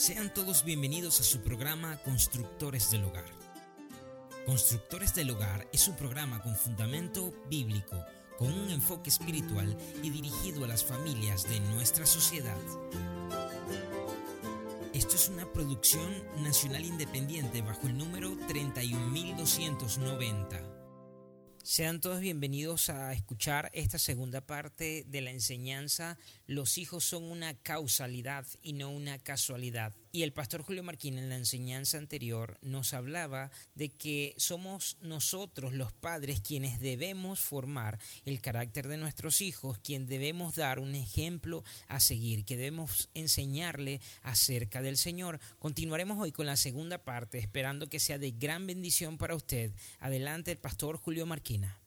Sean todos bienvenidos a su programa Constructores del Hogar. Constructores del Hogar es un programa con fundamento bíblico, con un enfoque espiritual y dirigido a las familias de nuestra sociedad. Esto es una producción nacional independiente bajo el número 31290. Sean todos bienvenidos a escuchar esta segunda parte de la enseñanza Los hijos son una causalidad y no una casualidad. Y el pastor Julio Marquín en la enseñanza anterior nos hablaba de que somos nosotros los padres quienes debemos formar el carácter de nuestros hijos, quien debemos dar un ejemplo a seguir, que debemos enseñarle acerca del Señor. Continuaremos hoy con la segunda parte, esperando que sea de gran bendición para usted. Adelante el pastor Julio Marquina.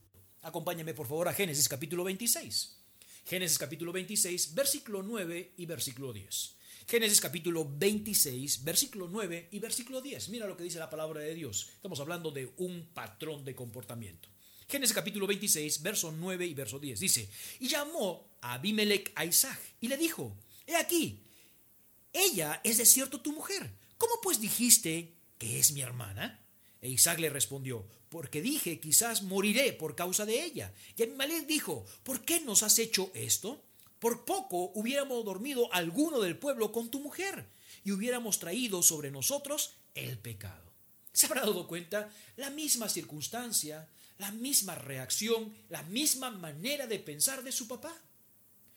Acompáñame por favor a Génesis capítulo 26. Génesis capítulo 26, versículo 9 y versículo 10. Génesis capítulo 26, versículo 9 y versículo 10. Mira lo que dice la palabra de Dios. Estamos hablando de un patrón de comportamiento. Génesis capítulo 26, verso 9 y verso 10. Dice, y llamó a Abimelech a Isaac y le dijo, he aquí, ella es de cierto tu mujer. ¿Cómo pues dijiste que es mi hermana? E Isaac le respondió, porque dije, quizás moriré por causa de ella. Y Abimelech dijo, ¿por qué nos has hecho esto? Por poco hubiéramos dormido alguno del pueblo con tu mujer y hubiéramos traído sobre nosotros el pecado. ¿Se habrá dado cuenta? La misma circunstancia, la misma reacción, la misma manera de pensar de su papá.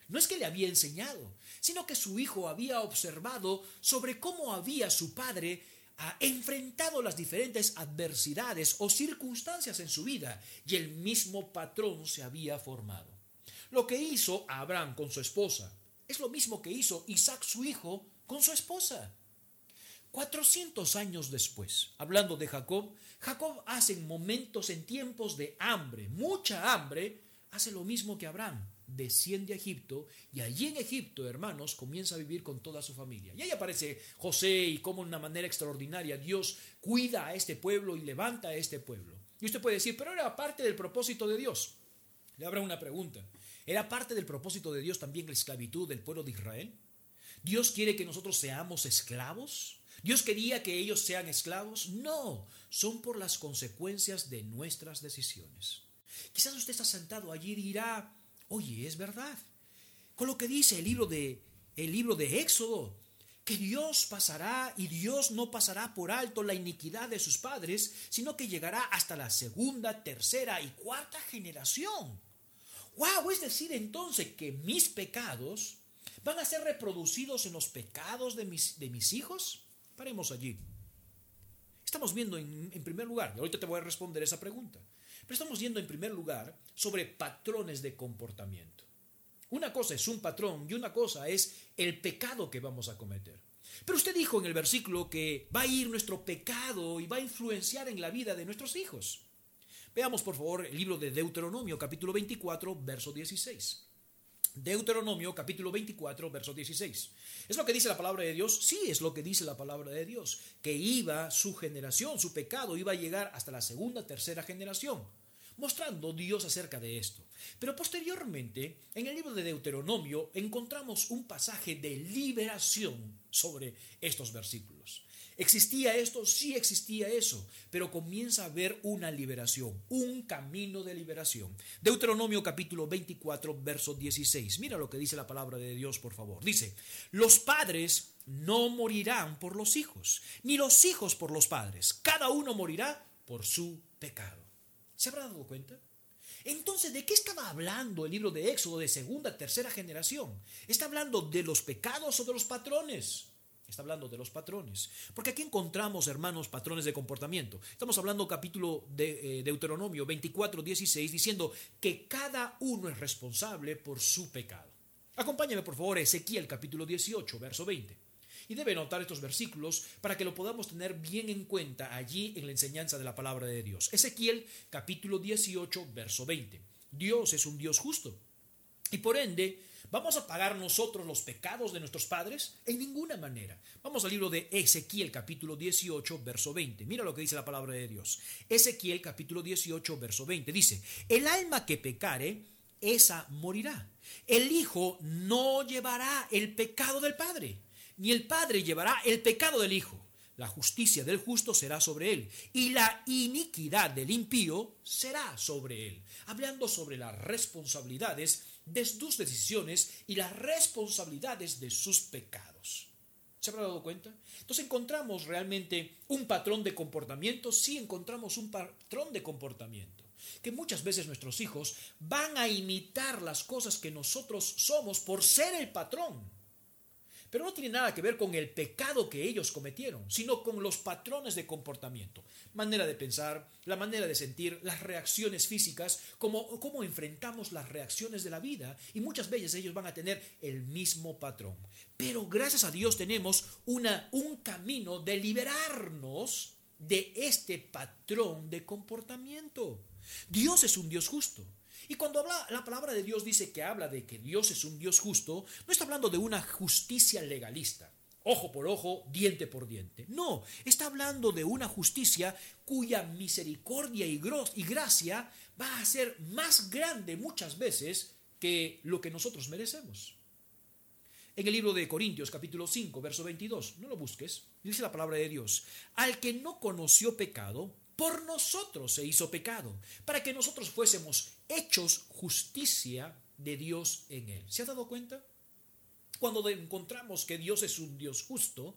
No es que le había enseñado, sino que su hijo había observado sobre cómo había su padre ah, enfrentado las diferentes adversidades o circunstancias en su vida y el mismo patrón se había formado. Lo que hizo Abraham con su esposa es lo mismo que hizo Isaac su hijo con su esposa. 400 años después, hablando de Jacob, Jacob hace en momentos, en tiempos de hambre, mucha hambre, hace lo mismo que Abraham. Desciende a Egipto y allí en Egipto, hermanos, comienza a vivir con toda su familia. Y ahí aparece José y cómo de una manera extraordinaria Dios cuida a este pueblo y levanta a este pueblo. Y usted puede decir, pero era parte del propósito de Dios. Le habrá una pregunta. ¿Era parte del propósito de Dios también la esclavitud del pueblo de Israel? ¿Dios quiere que nosotros seamos esclavos? ¿Dios quería que ellos sean esclavos? No, son por las consecuencias de nuestras decisiones. Quizás usted está sentado allí y dirá, oye, es verdad. Con lo que dice el libro de, el libro de Éxodo, que Dios pasará y Dios no pasará por alto la iniquidad de sus padres, sino que llegará hasta la segunda, tercera y cuarta generación. ¡Wow! Es decir, entonces que mis pecados van a ser reproducidos en los pecados de mis, de mis hijos. Paremos allí. Estamos viendo en, primer lugar, y ahorita te voy a responder esa pregunta, pero estamos viendo en primer lugar sobre patrones de comportamiento. Una cosa es un patrón y una cosa es el pecado que vamos a cometer. Pero usted dijo en el versículo que va a ir nuestro pecado y va a influenciar en la vida de nuestros hijos. Veamos por favor el libro de Deuteronomio capítulo 24, verso 16. Deuteronomio capítulo 24, verso 16. ¿Es lo que dice la palabra de Dios? Sí, es lo que dice la palabra de Dios. Que iba su generación, su pecado iba a llegar hasta la segunda, tercera generación mostrando Dios acerca de esto. Pero posteriormente, en el libro de Deuteronomio, encontramos un pasaje de liberación sobre estos versículos. ¿Existía esto? Sí existía eso, pero comienza a haber una liberación, un camino de liberación. Deuteronomio capítulo 24, verso 16. Mira lo que dice la palabra de Dios, por favor. Dice, los padres no morirán por los hijos, ni los hijos por los padres. Cada uno morirá por su pecado. ¿Se habrá dado cuenta? Entonces, ¿de qué estaba hablando el libro de Éxodo de segunda, tercera generación? ¿Está hablando de los pecados o de los patrones? Está hablando de los patrones. Porque aquí encontramos, hermanos, patrones de comportamiento. Estamos hablando capítulo de eh, Deuteronomio 24, 16, diciendo que cada uno es responsable por su pecado. Acompáñame, por favor, a Ezequiel capítulo 18, verso 20. Y debe notar estos versículos para que lo podamos tener bien en cuenta allí en la enseñanza de la palabra de Dios. Ezequiel capítulo 18, verso 20. Dios es un Dios justo. Y por ende, ¿Vamos a pagar nosotros los pecados de nuestros padres? En ninguna manera. Vamos al libro de Ezequiel capítulo 18, verso 20. Mira lo que dice la palabra de Dios. Ezequiel capítulo 18, verso 20. Dice, el alma que pecare, esa morirá. El hijo no llevará el pecado del padre, ni el Padre llevará el pecado del Hijo. La justicia del justo será sobre él, y la iniquidad del impío será sobre él. Hablando sobre las responsabilidades de sus decisiones y las responsabilidades de sus pecados. ¿Se habrá dado cuenta? Entonces encontramos realmente un patrón de comportamiento, sí encontramos un patrón de comportamiento, que muchas veces nuestros hijos van a imitar las cosas que nosotros somos por ser el patrón. Pero no tiene nada que ver con el pecado que ellos cometieron, sino con los patrones de comportamiento, manera de pensar, la manera de sentir, las reacciones físicas, cómo, cómo enfrentamos las reacciones de la vida. Y muchas veces ellos van a tener el mismo patrón. Pero gracias a Dios tenemos una, un camino de liberarnos de este patrón de comportamiento. Dios es un Dios justo. Y cuando habla, la palabra de Dios dice que habla de que Dios es un Dios justo, no está hablando de una justicia legalista, ojo por ojo, diente por diente. No, está hablando de una justicia cuya misericordia y, gracia va a ser más grande muchas veces que lo que nosotros merecemos. En el libro de Corintios capítulo 5, verso 22, no lo busques, dice la palabra de Dios, al que no conoció pecado, por nosotros se hizo pecado, para que nosotros fuésemos hechos justicia de Dios en él. ¿Se ha dado cuenta? Cuando encontramos que Dios es un Dios justo,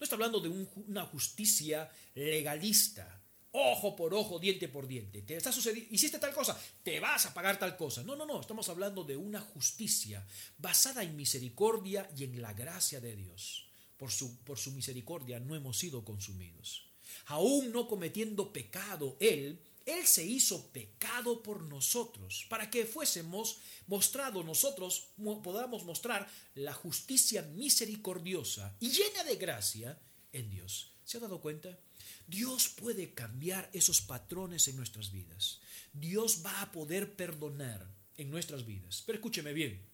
no está hablando de una justicia legalista, ojo por ojo, diente por diente. Te está sucediendo, hiciste tal cosa, te vas a pagar tal cosa. No, no, no, estamos hablando de una justicia basada en misericordia y en la gracia de Dios. Por su, por su misericordia no hemos sido consumidos aún no cometiendo pecado él, él se hizo pecado por nosotros, para que fuésemos mostrados nosotros, podamos mostrar la justicia misericordiosa y llena de gracia en Dios. ¿Se ha dado cuenta? Dios puede cambiar esos patrones en nuestras vidas. Dios va a poder perdonar en nuestras vidas. Pero escúcheme bien.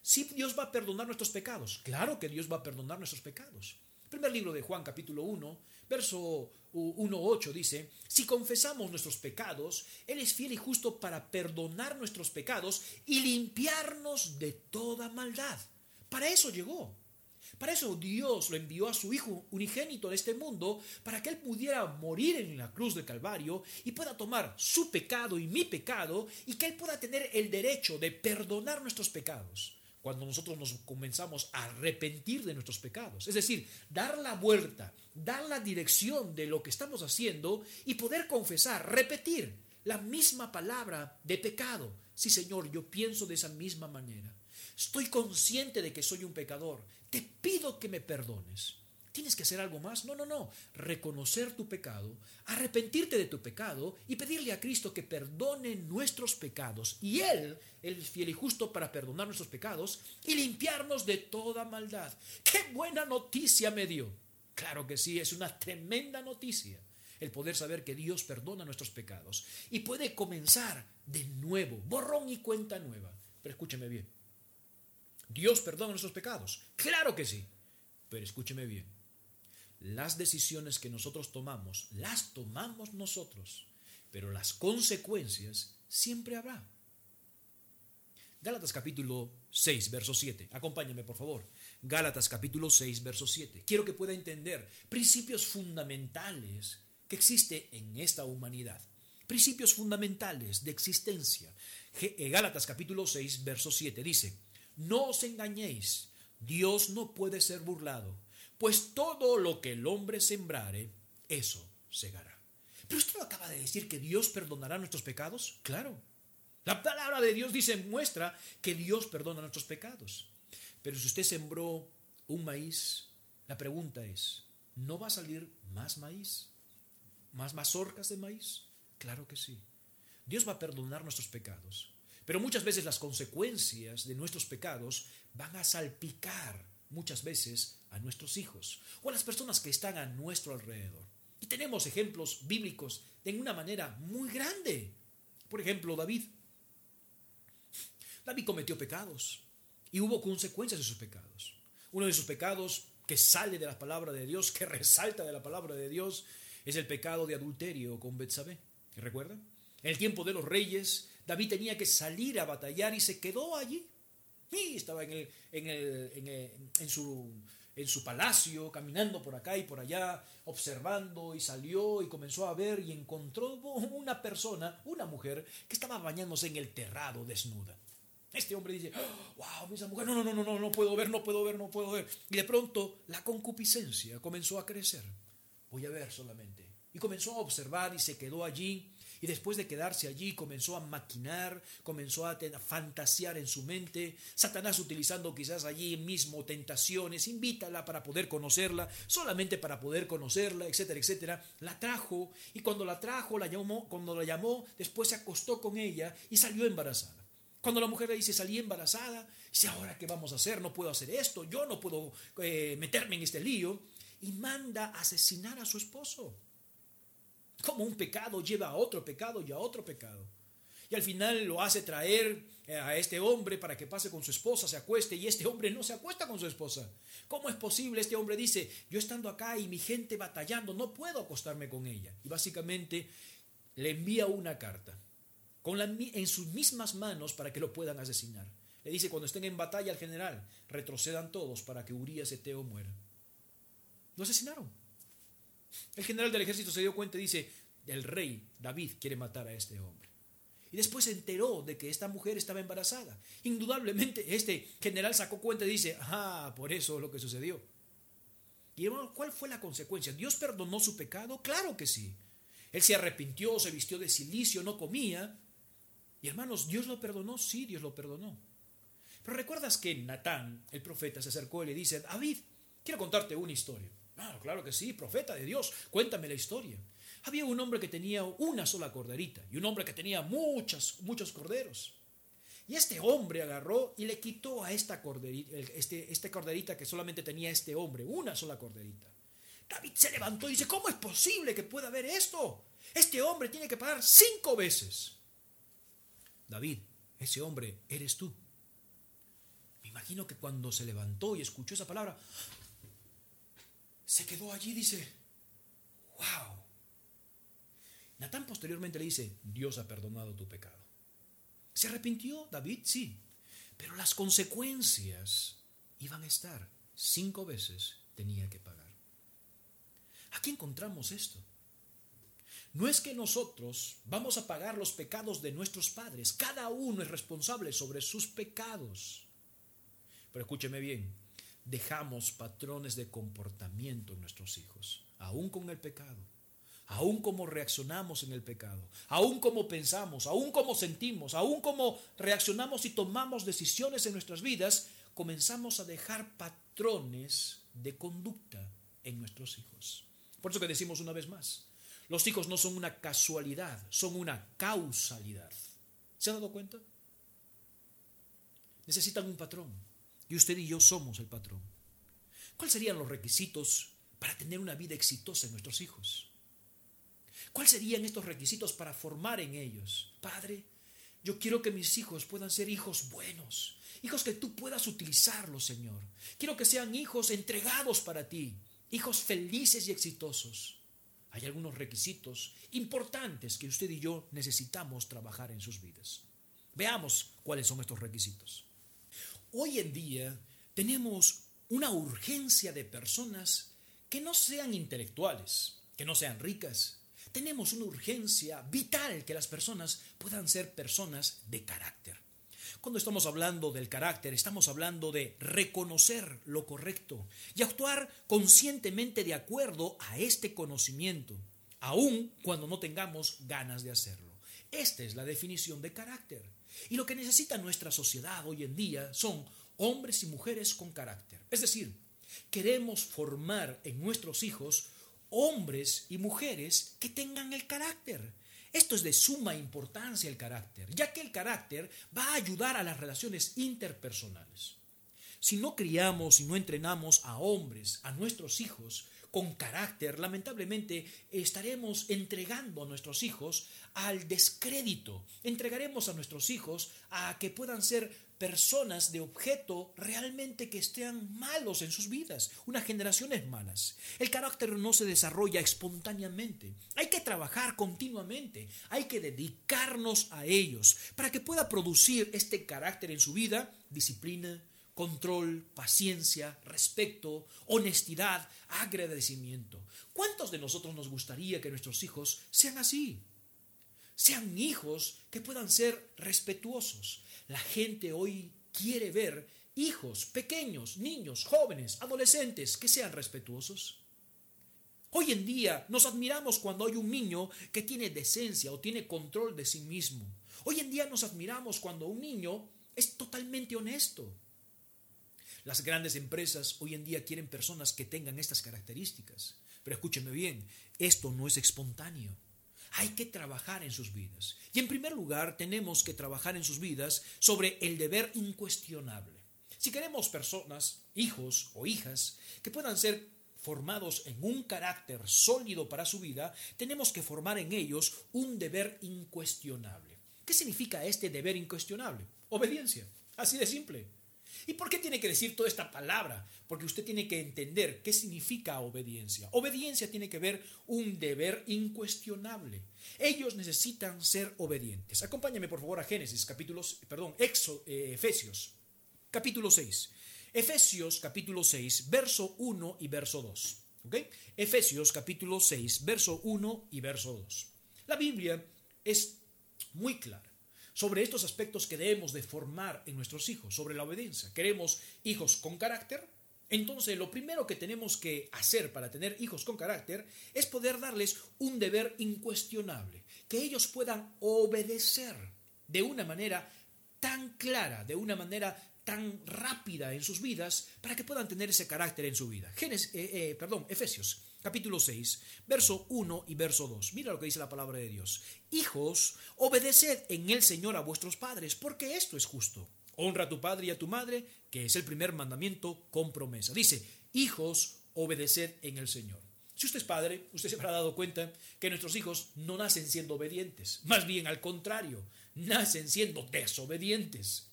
Si Dios va a perdonar nuestros pecados, claro que Dios va a perdonar nuestros pecados. Primer libro de Juan, capítulo 1, Verso 1.8 dice, si confesamos nuestros pecados, Él es fiel y justo para perdonar nuestros pecados y limpiarnos de toda maldad. Para eso llegó. Para eso Dios lo envió a su Hijo unigénito de este mundo, para que Él pudiera morir en la cruz del Calvario y pueda tomar su pecado y mi pecado y que Él pueda tener el derecho de perdonar nuestros pecados cuando nosotros nos comenzamos a arrepentir de nuestros pecados. Es decir, dar la vuelta, dar la dirección de lo que estamos haciendo y poder confesar, repetir la misma palabra de pecado. Sí, Señor, yo pienso de esa misma manera. Estoy consciente de que soy un pecador. Te pido que me perdones. ¿Tienes que hacer algo más? No, no, no. Reconocer tu pecado, arrepentirte de tu pecado y pedirle a Cristo que perdone nuestros pecados. Y Él, es fiel y justo para perdonar nuestros pecados y limpiarnos de toda maldad. ¡Qué buena noticia me dio! Claro que sí, es una tremenda noticia el poder saber que Dios perdona nuestros pecados y puede comenzar de nuevo, borrón y cuenta nueva. Pero escúcheme bien. ¿Dios perdona nuestros pecados? Claro que sí. Pero escúcheme bien las decisiones que nosotros tomamos, las tomamos nosotros, pero las consecuencias siempre habrá. Gálatas capítulo 6, verso 7. Acompáñame, por favor. Gálatas capítulo 6, verso 7. Quiero que pueda entender principios fundamentales que existen en esta humanidad. Principios fundamentales de existencia. Eh, Gálatas capítulo 6, verso 7 dice, no os engañéis, Dios no puede ser burlado pues todo lo que el hombre sembrare, eso segará. Pero usted acaba de decir que Dios perdonará nuestros pecados. Claro. La palabra de Dios dice, muestra que Dios perdona nuestros pecados. Pero si usted sembró un maíz, la pregunta es, ¿no va a salir más maíz? ¿Más mazorcas de maíz? Claro que sí. Dios va a perdonar nuestros pecados. Pero muchas veces las consecuencias de nuestros pecados van a salpicar muchas veces a nuestros hijos o a las personas que están a nuestro alrededor. Y tenemos ejemplos bíblicos de una manera muy grande. Por ejemplo, David. David cometió pecados y hubo consecuencias de sus pecados. Uno de sus pecados que sale de la palabra de Dios, que resalta de la palabra de Dios, es el pecado de adulterio con Betsabé. ¿Recuerdan? En el tiempo de los reyes, David tenía que salir a batallar y se quedó allí. Y estaba en, el, en, el, en, su en su palacio, caminando por acá y por allá, observando y salió y comenzó a ver y encontró una persona, una mujer, que estaba bañándose en el terrado desnuda. Este hombre dice, wow, esa mujer, no, no, no, no, no, no puedo ver, no puedo ver, no puedo ver. Y de pronto la concupiscencia comenzó a crecer. Voy a ver solamente. Y comenzó a observar y se quedó allí y después de quedarse allí comenzó a maquinar, comenzó a, fantasear en su mente. Satanás utilizando quizás allí mismo tentaciones, invítala para poder conocerla, solamente para poder conocerla, etcétera, etcétera. La trajo y cuando la trajo, la llamó, cuando la llamó, después se acostó con ella y salió embarazada. Cuando la mujer le dice, salí embarazada, dice, ahora qué vamos a hacer, no puedo hacer esto, yo no puedo eh, meterme en este lío. Y manda asesinar a su esposo. Como un pecado lleva a otro pecado y a otro pecado. Y al final lo hace traer eh, a este hombre para que pase con su esposa, se acueste, y este hombre no se acuesta con su esposa. ¿Cómo es posible? Este hombre dice, yo estando acá y mi gente batallando, no puedo acostarme con ella. Y básicamente le envía una carta con en sus mismas manos para que lo puedan asesinar. Le dice, cuando estén en batalla al general, retrocedan todos para que Urias Eteo muera. Lo asesinaron. El general del ejército se dio cuenta y dice, el rey David quiere matar a este hombre. Y después se enteró de que esta mujer estaba embarazada. Indudablemente este general sacó cuenta y dice, ah, por eso es lo que sucedió. ¿Y cuál fue la consecuencia? ¿Dios perdonó su pecado? Claro que sí. Él se arrepintió, se vistió de silicio, no comía. Y hermanos, ¿Dios lo perdonó? Sí, Dios lo perdonó. Pero recuerdas que Natán, el profeta, se acercó y le dice, David, quiero contarte una historia. Claro, claro que sí, profeta de Dios, cuéntame la historia. Había un hombre que tenía una sola corderita y un hombre que tenía muchos, muchos corderos. Y este hombre agarró y le quitó a esta corderita, este, este corderita que solamente tenía este hombre, una sola corderita. David se levantó y dice, ¿cómo es posible que pueda haber esto? Este hombre tiene que pagar cinco veces. David, ese hombre eres tú. Me imagino que cuando se levantó y escuchó esa palabra, se quedó allí, dice, wow. Natán posteriormente le dice, Dios ha perdonado tu pecado. ¿Se arrepintió David? Sí, pero las consecuencias iban a estar. Cinco veces tenía que pagar. Aquí encontramos esto. No es que nosotros vamos a pagar los pecados de nuestros padres. Cada uno es responsable sobre sus pecados. Pero escúcheme bien, dejamos patrones de comportamiento en nuestros hijos, aún con el pecado, aún como reaccionamos en el pecado, aún como pensamos, aún como sentimos, aún como reaccionamos y tomamos decisiones en nuestras vidas, comenzamos a dejar patrones de conducta en nuestros hijos. Por eso que decimos una vez más, los hijos no son una casualidad, son una causalidad. ¿Se ha dado cuenta? Necesitan un patrón. Y usted y yo somos el patrón. ¿Cuáles serían los requisitos para tener una vida exitosa en nuestros hijos? ¿Cuáles serían estos requisitos para formar en ellos? Padre, yo quiero que mis hijos puedan ser hijos buenos, hijos que tú puedas utilizarlos, Señor. Quiero que sean hijos entregados para ti, hijos felices y exitosos. Hay algunos requisitos importantes que usted y yo necesitamos trabajar en sus vidas. Veamos cuáles son estos requisitos. Hoy en día tenemos una urgencia de personas que no sean intelectuales, que no sean ricas. Tenemos una urgencia vital que las personas puedan ser personas de carácter. Cuando estamos hablando del carácter, estamos hablando de reconocer lo correcto y actuar conscientemente de acuerdo a este conocimiento, aun cuando no tengamos ganas de hacerlo. Esta es la definición de carácter. Y lo que necesita nuestra sociedad hoy en día son hombres y mujeres con carácter. Es decir, queremos formar en nuestros hijos hombres y mujeres que tengan el carácter. Esto es de suma importancia el carácter, ya que el carácter va a ayudar a las relaciones interpersonales. Si no criamos y no entrenamos a hombres, a nuestros hijos, con carácter, lamentablemente estaremos entregando a nuestros hijos al descrédito, entregaremos a nuestros hijos a que puedan ser personas de objeto realmente que estén malos en sus vidas, unas generaciones malas. El carácter no se desarrolla espontáneamente, hay que trabajar continuamente, hay que dedicarnos a ellos. Para que pueda producir este carácter en su vida, disciplina, control, paciencia, respeto, honestidad, agradecimiento. ¿Cuántos de nosotros nos gustaría que nuestros hijos sean así? Sean hijos que puedan ser respetuosos. La gente hoy quiere ver hijos pequeños, niños, jóvenes, adolescentes que sean respetuosos. Hoy en día nos admiramos cuando hay un niño que tiene decencia o tiene control de sí mismo. Hoy en día nos admiramos cuando un niño es totalmente honesto. Las grandes empresas hoy en día quieren personas que tengan estas características. Pero escúcheme bien, esto no es espontáneo. Hay que trabajar en sus vidas. Y en primer lugar, tenemos que trabajar en sus vidas sobre el deber incuestionable. Si queremos personas, hijos o hijas, que puedan ser formados en un carácter sólido para su vida, tenemos que formar en ellos un deber incuestionable. ¿Qué significa este deber incuestionable? Obediencia. Así de simple. ¿Y por qué tiene que decir toda esta palabra? Porque usted tiene que entender qué significa obediencia. Obediencia tiene que ver un deber incuestionable. Ellos necesitan ser obedientes. Acompáñame por favor a Génesis, capítulos, perdón, eh, Efesios, capítulo 6. Efesios capítulo 6, verso 1 y verso 2. Efesios capítulo 6, verso 1 y verso 2. La Biblia es muy clara sobre estos aspectos que debemos de formar en nuestros hijos, sobre la obediencia. Queremos hijos con carácter, entonces lo primero que tenemos que hacer para tener hijos con carácter es poder darles un deber incuestionable, que ellos puedan obedecer de una manera tan clara, de una manera tan rápida en sus vidas, para que puedan tener ese carácter en su vida. Génesis, eh, eh, perdón, Efesios capítulo 6, verso 1 y verso 2. Mira lo que dice la palabra de Dios. Hijos, obedeced en el Señor a vuestros padres, porque esto es justo. Honra a tu padre y a tu madre, que es el primer mandamiento con promesa. Dice, hijos, obedeced en el Señor. Si usted es padre, usted se habrá dado cuenta que nuestros hijos no nacen siendo obedientes, más bien al contrario, nacen siendo desobedientes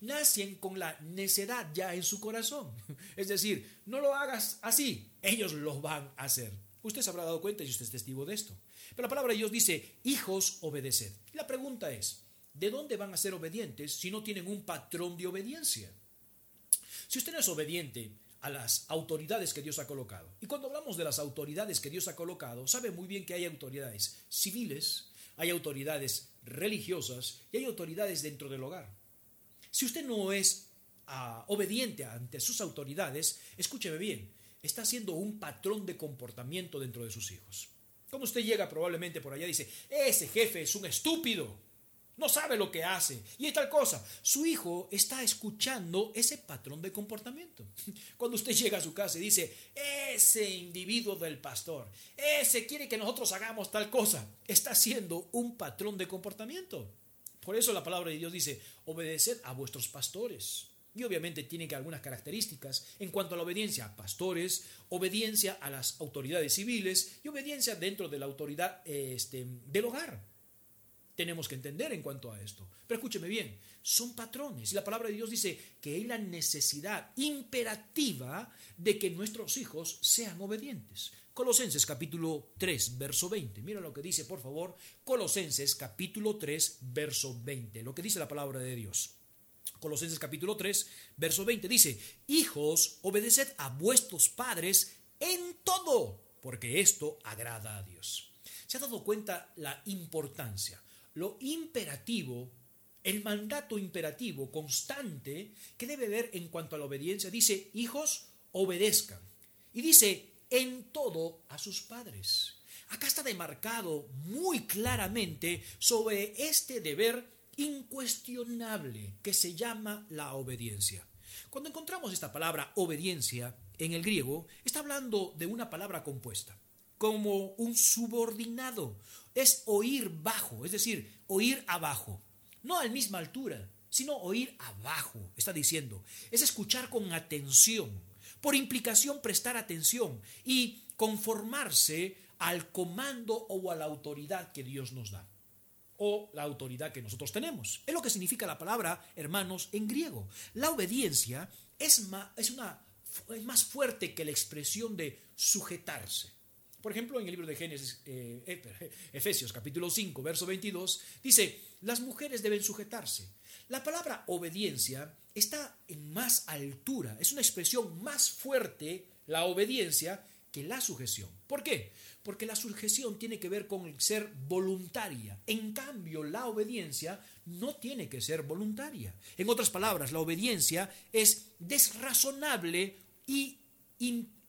nacen con la necedad ya en su corazón. Es decir, no lo hagas así, ellos lo van a hacer. Usted se habrá dado cuenta y usted es testigo de esto. Pero la palabra de Dios dice, hijos, obedeced. la pregunta es, ¿de dónde van a ser obedientes si no tienen un patrón de obediencia? Si usted no es obediente a las autoridades que Dios ha colocado, y cuando hablamos de las autoridades que Dios ha colocado, sabe muy bien que hay autoridades civiles, hay autoridades religiosas y hay autoridades dentro del hogar. Si usted no es ah, obediente ante sus autoridades, escúcheme bien, está haciendo un patrón de comportamiento dentro de sus hijos. Como usted llega probablemente por allá y dice, ese jefe es un estúpido, no sabe lo que hace y tal cosa. Su hijo está escuchando ese patrón de comportamiento. Cuando usted llega a su casa y dice, ese individuo del pastor, ese quiere que nosotros hagamos tal cosa, está haciendo un patrón de comportamiento. Por eso la palabra de Dios dice, obedeced a vuestros pastores. Y obviamente tiene que algunas características en cuanto a la obediencia a pastores, obediencia a las autoridades civiles y obediencia dentro de la autoridad este, del hogar. Tenemos que entender en cuanto a esto. Pero escúcheme bien, son patrones. Y la palabra de Dios dice que hay la necesidad imperativa de que nuestros hijos sean obedientes. Colosenses capítulo 3, verso 20. Mira lo que dice, por favor, Colosenses capítulo 3, verso 20. Lo que dice la palabra de Dios. Colosenses capítulo 3, verso 20 dice, Hijos, obedeced a vuestros padres en todo, porque esto agrada a Dios. ¿Se ha dado cuenta la importancia, lo imperativo, el mandato imperativo constante que debe haber en cuanto a la obediencia? Dice, hijos, obedezcan. Y dice, en todo a sus padres. Acá está demarcado muy claramente sobre este deber incuestionable que se llama la obediencia. Cuando encontramos esta palabra obediencia en el griego, está hablando de una palabra compuesta, como un subordinado. Es oír bajo, es decir, oír abajo. No a la misma altura, sino oír abajo, está diciendo. Es escuchar con atención, por implicación prestar atención y conformarse al comando o a la autoridad que Dios nos da o la autoridad que nosotros tenemos. Es lo que significa la palabra, hermanos, en griego. La obediencia es es una, es más fuerte que la expresión de sujetarse. Por ejemplo, en el libro de Génesis, eh, eh, Efesios capítulo 5, verso 22, dice, las mujeres deben sujetarse. La palabra obediencia está en más altura, es una expresión más fuerte, la obediencia, que la sujeción. ¿Por qué? Porque la sujeción tiene que ver con ser voluntaria. En cambio, la obediencia no tiene que ser voluntaria. En otras palabras, la obediencia es desrazonable y,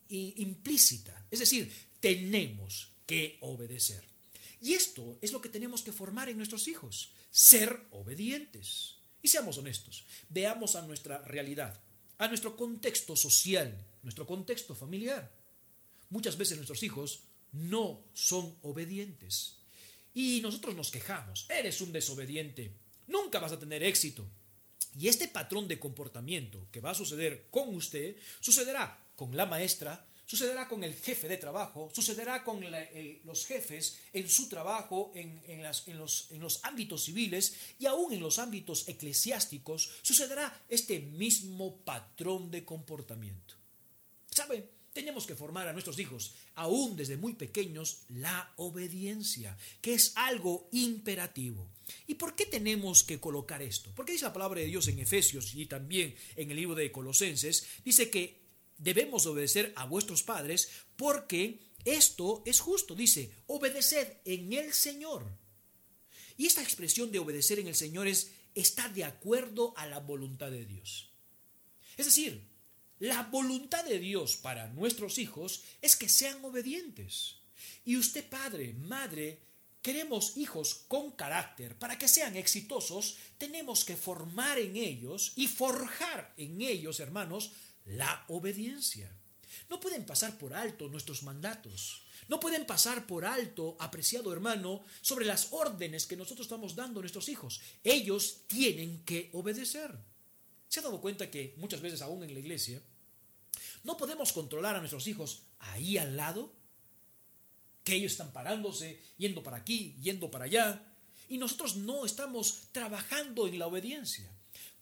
implícita. Es decir, tenemos que obedecer. Y esto es lo que tenemos que formar en nuestros hijos, ser obedientes. Y seamos honestos, veamos a nuestra realidad, a nuestro contexto social, nuestro contexto familiar. Muchas veces nuestros hijos no son obedientes. Y nosotros nos quejamos, eres un desobediente, nunca vas a tener éxito. Y este patrón de comportamiento que va a suceder con usted, sucederá con la maestra, sucederá con el jefe de trabajo, sucederá con los jefes en su trabajo, en, los, en los ámbitos civiles y aún en los ámbitos eclesiásticos, sucederá este mismo patrón de comportamiento. ¿Sabe? Tenemos que formar a nuestros hijos, aún desde muy pequeños, la obediencia, que es algo imperativo. ¿Y por qué tenemos que colocar esto? Porque dice la palabra de Dios en Efesios y también en el libro de Colosenses, dice que debemos obedecer a vuestros padres porque esto es justo. Dice, obedeced en el Señor. Y esta expresión de obedecer en el Señor es, está de acuerdo a la voluntad de Dios. Es decir, la voluntad de Dios para nuestros hijos es que sean obedientes. Y usted, padre, madre, queremos hijos con carácter. Para que sean exitosos, tenemos que formar en ellos y forjar en ellos, hermanos, la obediencia. No pueden pasar por alto nuestros mandatos. No pueden pasar por alto, apreciado hermano, sobre las órdenes que nosotros estamos dando a nuestros hijos. Ellos tienen que obedecer. ¿Se ha dado cuenta que muchas veces aún en la iglesia no podemos controlar a nuestros hijos ahí al lado, que ellos están parándose, yendo para aquí, yendo para allá, y nosotros no estamos trabajando en la obediencia.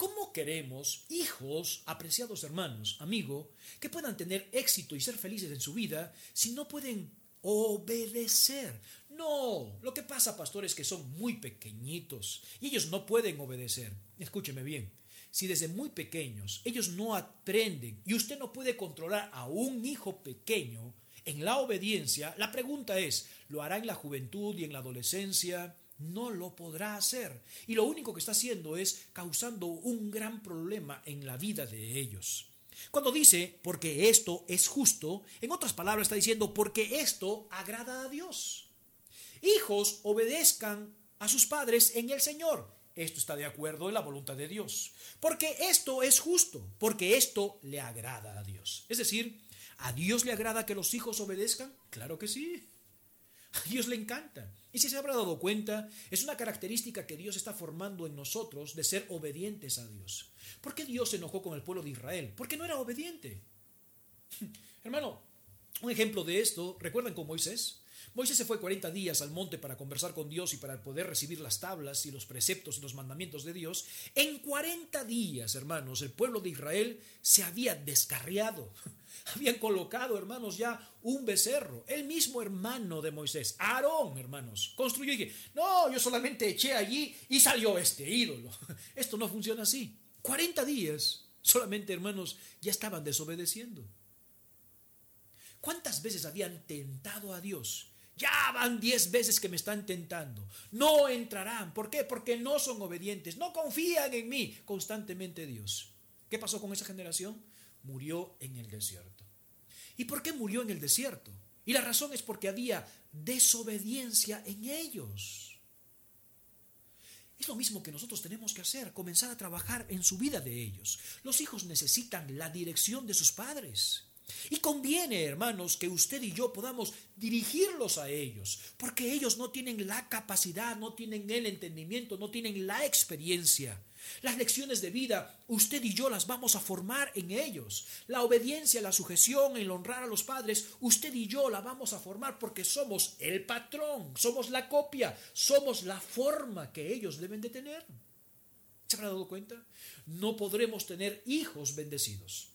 ¿Cómo queremos hijos, apreciados hermanos, amigo, que puedan tener éxito y ser felices en su vida si no pueden obedecer? No, lo que pasa, pastores, es que son muy pequeñitos y ellos no pueden obedecer. Escúcheme bien, si desde muy pequeños ellos no aprenden y usted no puede controlar a un hijo pequeño en la obediencia, la pregunta es, ¿lo hará en la juventud y en la adolescencia? No lo podrá hacer. Y lo único que está haciendo es causando un gran problema en la vida de ellos. Cuando dice, porque esto es justo, en otras palabras está diciendo, porque esto agrada a Dios. Hijos, obedezcan a sus padres en el Señor esto está de acuerdo en la voluntad de Dios. Porque esto es justo, porque esto le agrada a Dios. Es decir, ¿a Dios le agrada que los hijos obedezcan? Claro que sí. A Dios le encanta. Y si se habrá dado cuenta, es una característica que Dios está formando en nosotros de ser obedientes a Dios. ¿Por qué Dios se enojó con el pueblo de Israel? Porque no era obediente. Hermano, un ejemplo de esto, ¿recuerdan con Moisés? Moisés se fue 40 días al monte para conversar con Dios y para poder recibir las tablas y los preceptos y los mandamientos de Dios. En 40 días, hermanos, el pueblo de Israel se había descarriado. Habían colocado, hermanos, ya un becerro. El mismo hermano de Moisés, Aarón, hermanos, construyó y dije, no, yo solamente eché allí y salió este ídolo. Esto no funciona así. 40 días, solamente, hermanos, ya estaban desobedeciendo. ¿Cuántas veces habían tentado a Dios ya van diez veces que me están tentando. No entrarán. ¿Por qué? Porque no son obedientes. No confían en mí constantemente Dios. ¿Qué pasó con esa generación? Murió en el desierto. ¿Y por qué murió en el desierto? Y la razón es porque había desobediencia en ellos. Es lo mismo que nosotros tenemos que hacer, comenzar a trabajar en su vida de ellos. Los hijos necesitan la dirección de sus padres. Y conviene, hermanos, que usted y yo podamos dirigirlos a ellos, porque ellos no tienen la capacidad, no tienen el entendimiento, no tienen la experiencia. Las lecciones de vida, usted y yo las vamos a formar en ellos. La obediencia, la sujeción, el honrar a los padres, usted y yo la vamos a formar porque somos el patrón, somos la copia, somos la forma que ellos deben de tener. ¿Se habrá dado cuenta? No podremos tener hijos bendecidos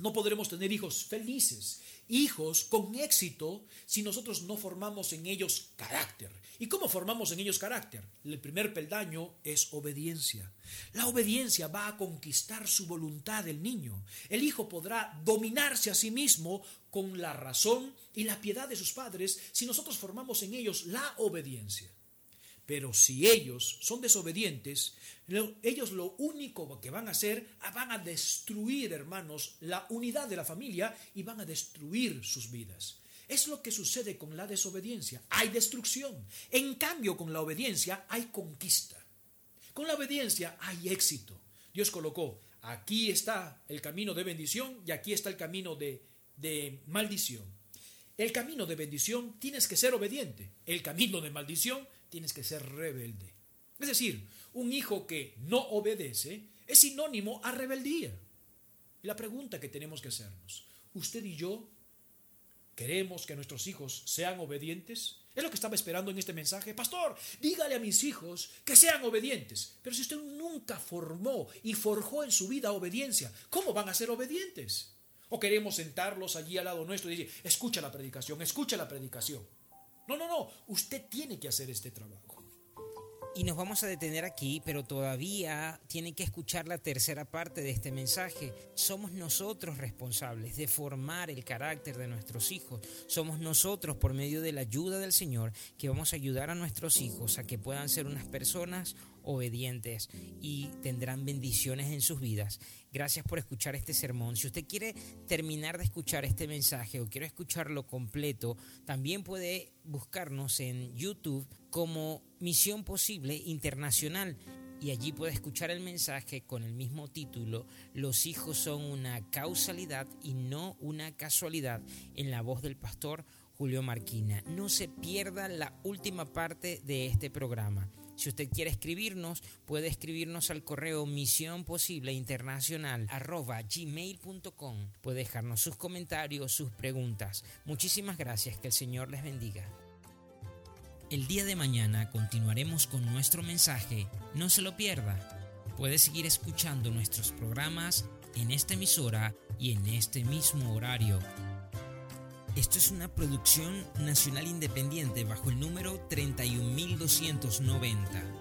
No podremos tener hijos felices, hijos con éxito, si nosotros no formamos en ellos carácter. ¿Y cómo formamos en ellos carácter? El primer peldaño es obediencia. La obediencia va a conquistar su voluntad del niño. El hijo podrá dominarse a sí mismo con la razón y la piedad de sus padres si nosotros formamos en ellos la obediencia. Pero si ellos son desobedientes, ellos lo único que van a hacer, ah, van a destruir, hermanos, la unidad de la familia y van a destruir sus vidas. Es lo que sucede con la desobediencia. Hay destrucción. En cambio, con la obediencia hay conquista. Con la obediencia hay éxito. Dios colocó, aquí está el camino de bendición y aquí está el camino de, de maldición. El camino de bendición tienes que ser obediente. El camino de maldición tienes que ser rebelde. Es decir, un hijo que no obedece es sinónimo a rebeldía. Y la pregunta que tenemos que hacernos, ¿usted y yo queremos que nuestros hijos sean obedientes? Es lo que estaba esperando en este mensaje. Pastor, dígale a mis hijos que sean obedientes. Pero si usted nunca formó y forjó en su vida obediencia, ¿cómo van a ser obedientes? ¿O queremos sentarlos allí al lado nuestro y decir, escucha la predicación, escucha la predicación? No, no, no, usted tiene que hacer este trabajo. Y nos vamos a detener aquí, pero todavía tienen que escuchar la tercera parte de este mensaje. Somos nosotros responsables de formar el carácter de nuestros hijos. Somos nosotros, por medio de la ayuda del Señor, que vamos a ayudar a nuestros hijos a que puedan ser unas personas obedientes y tendrán bendiciones en sus vidas. Gracias por escuchar este sermón. Si usted quiere terminar de escuchar este mensaje o quiere escucharlo completo, también puede buscarnos en YouTube como Misión Posible Internacional y allí puede escuchar el mensaje con el mismo título, Los hijos son una causalidad y no una casualidad, en la voz del pastor Julio Marquina. No se pierda la última parte de este programa. Si usted quiere escribirnos, puede escribirnos al correo misión posible internacional gmail.com. Puede dejarnos sus comentarios, sus preguntas. Muchísimas gracias, que el Señor les bendiga. El día de mañana continuaremos con nuestro mensaje. No se lo pierda. Puede seguir escuchando nuestros programas en esta emisora y en este mismo horario. Esto es una producción nacional independiente bajo el número 31290.